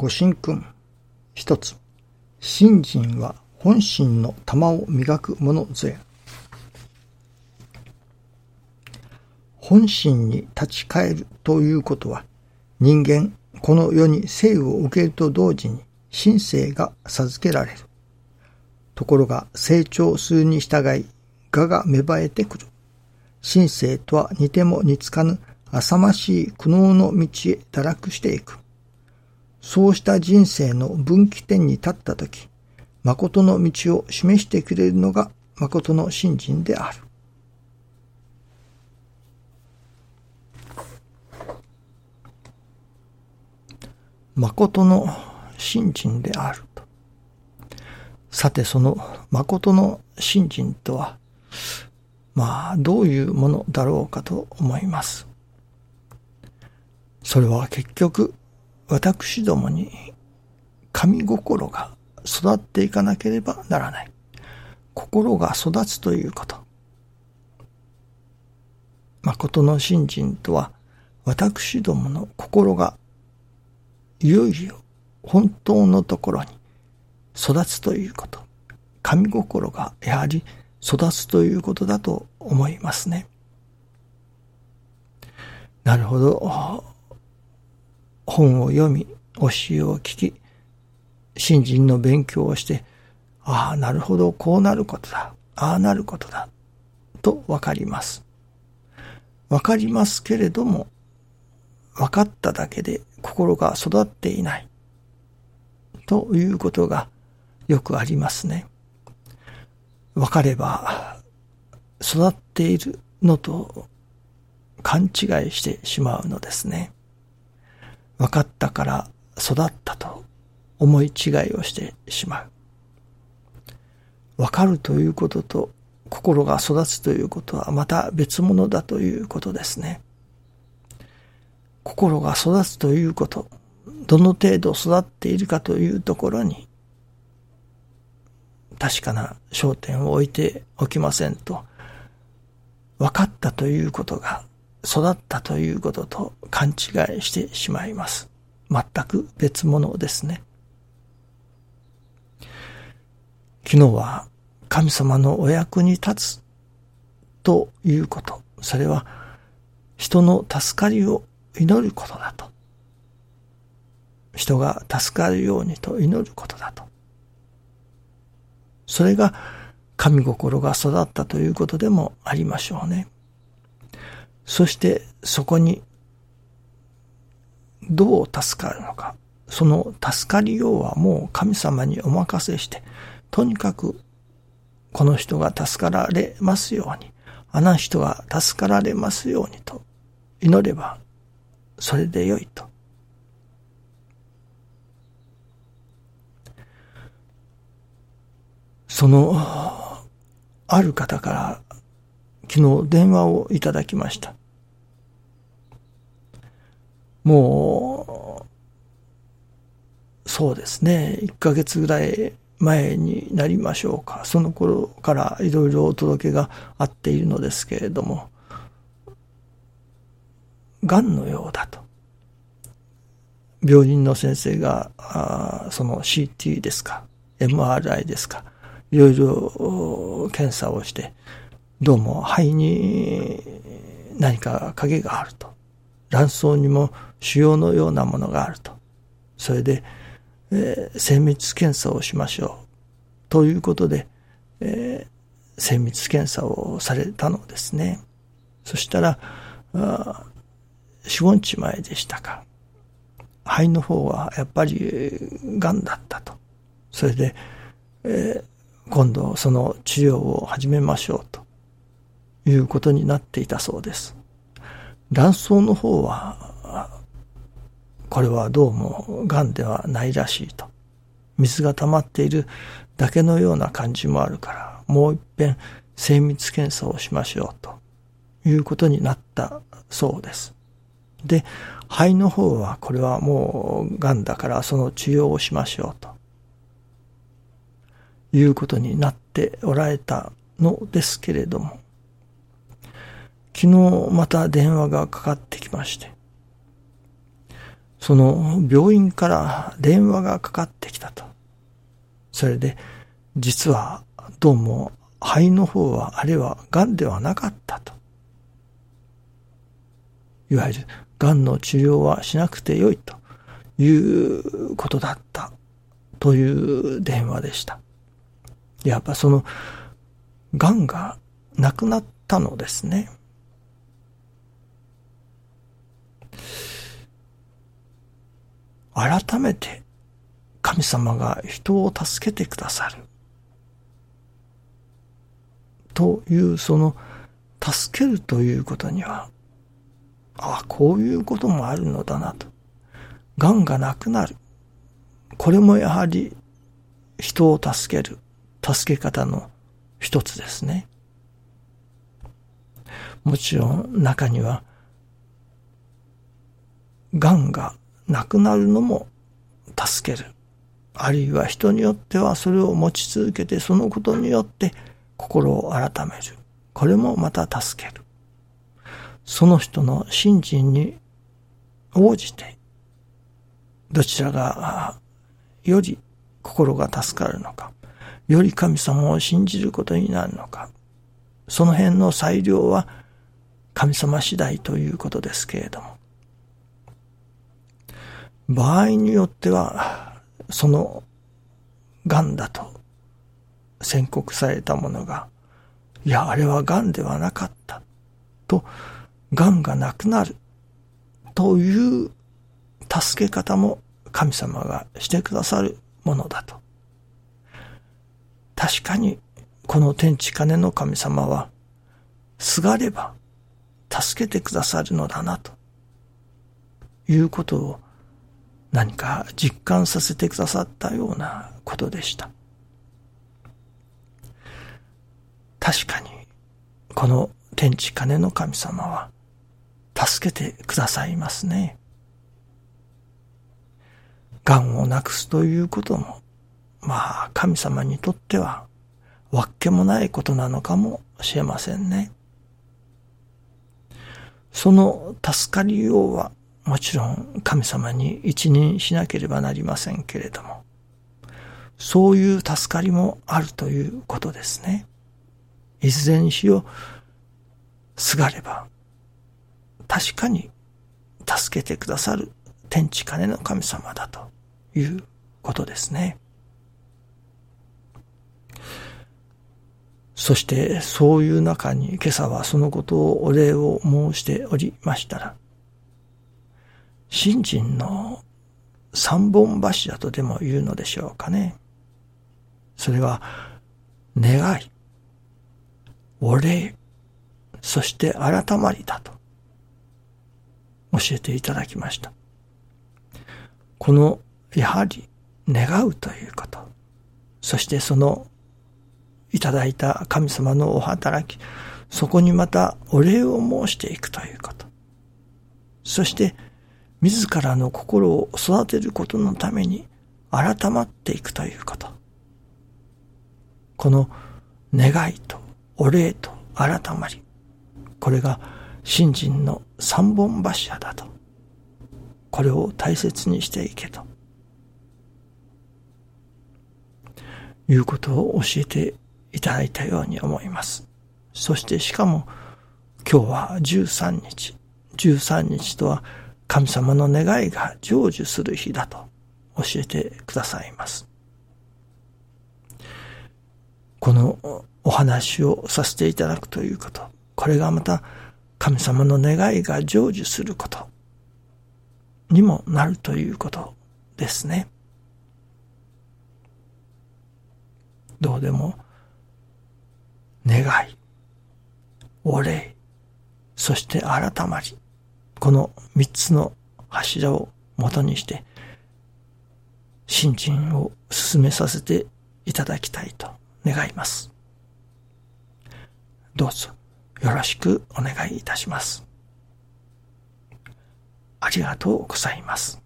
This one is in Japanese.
ご神君。一つ。信心は本心の玉を磨くものぞや。本心に立ち返るということは、人間、この世に生を受けると同時に、神性が授けられる。ところが成長するに従い、我が芽生えてくる。神性とは似ても似つかぬ浅ましい苦悩の道へ堕落していく。そうした人生の分岐点に立ったとき、誠の道を示してくれるのが誠の信心である。誠の信心であると。さてその誠の信心とは、まあどういうものだろうかと思います。それは結局私どもに神心が育っていかなければならない。心が育つということ。誠の信心とは私どもの心がいよいよ本当のところに育つということ。神心がやはり育つということだと思いますね。なるほど。本を読み、教えを聞き、新人の勉強をして、ああ、なるほど、こうなることだ。ああなることだ。とわかります。わかりますけれども、分かっただけで心が育っていない。ということがよくありますね。分かれば育っているのと勘違いしてしまうのですね。分かったから育ったと思い違いをしてしまう。分かるということと心が育つということはまた別物だということですね。心が育つということ、どの程度育っているかというところに、確かな焦点を置いておきませんと、分かったということが育ったということと勘違いしてしまいます。全く別物ですね。昨日は神様のお役に立つということ、それは人の助かりを祈ることだと。人が助かるようにと祈ることだと。それが神心が育ったということでもありましょうね。そしてそこにどう助かるのか。その助かりようはもう神様にお任せして、とにかくこの人が助かられますように、あの人が助かられますようにと祈ればそれでよいと。その、ある方から昨日電話をいただきました。もう、そうですね、1ヶ月ぐらい前になりましょうか。その頃からいろいろお届けがあっているのですけれども、癌のようだと。病院の先生が、あその CT ですか、MRI ですか、いろいろ検査をして、どうも肺に何か影があると。卵巣にも腫瘍のようなものがあると。それで、えー、精密検査をしましょう。ということで、えー、精密検査をされたのですね。そしたら、あ四五日前でしたか。肺の方はやっぱり癌だったと。それで、えー、今度その治療を始めましょうということになっていたそうです。卵巣の方は、これはどうも癌ではないらしいと。水が溜まっているだけのような感じもあるから、もう一遍精密検査をしましょうということになったそうです。で、肺の方はこれはもう癌だからその治療をしましょうということになっておられたのですけれども、昨日また電話がかかってきまして、その病院から電話がかかってきたと。それで、実はどうも肺の方はあれは癌ではなかったと。いわゆる癌の治療はしなくてよいということだったという電話でした。やっぱその癌がなくなったのですね。改めて神様が人を助けてくださる。というその助けるということには、ああ、こういうこともあるのだなと。癌がなくなる。これもやはり人を助ける、助け方の一つですね。もちろん中には、癌がなくなるのも助ける。あるいは人によってはそれを持ち続けてそのことによって心を改める。これもまた助ける。その人の信心に応じて、どちらがより心が助かるのか、より神様を信じることになるのか、その辺の裁量は神様次第ということですけれども、場合によっては、その癌だと宣告されたものが、いや、あれは癌ではなかったと、癌がなくなるという助け方も神様がしてくださるものだと。確かに、この天地金の神様は、すがれば助けてくださるのだなということを何か実感させてくださったようなことでした。確かに、この天地金の神様は、助けてくださいますね。癌をなくすということも、まあ、神様にとっては、わっけもないことなのかもしれませんね。その助かりようは、もちろん神様に一任しなければなりませんけれども、そういう助かりもあるということですね。いずれにしよ、すがれば、確かに助けてくださる天地金の神様だということですね。そしてそういう中に今朝はそのことをお礼を申しておりましたら、信心の三本柱とでも言うのでしょうかね。それは、願い、お礼、そして改まりだと教えていただきました。この、やはり願うということ、そしてそのいただいた神様のお働き、そこにまたお礼を申していくということ。そして自らの心を育てることのために改まっていくということ。この願いとお礼と改まり、これが信心の三本柱だと。これを大切にしていけと。いうことを教えていただいたように思います。そしてしかも今日は13日。13日とは神様の願いが成就する日だと教えてくださいます。このお話をさせていただくということ、これがまた神様の願いが成就することにもなるということですね。どうでも願い、お礼、そして改まり、この三つの柱を元にして、新陳を進めさせていただきたいと願います。どうぞよろしくお願いいたします。ありがとうございます。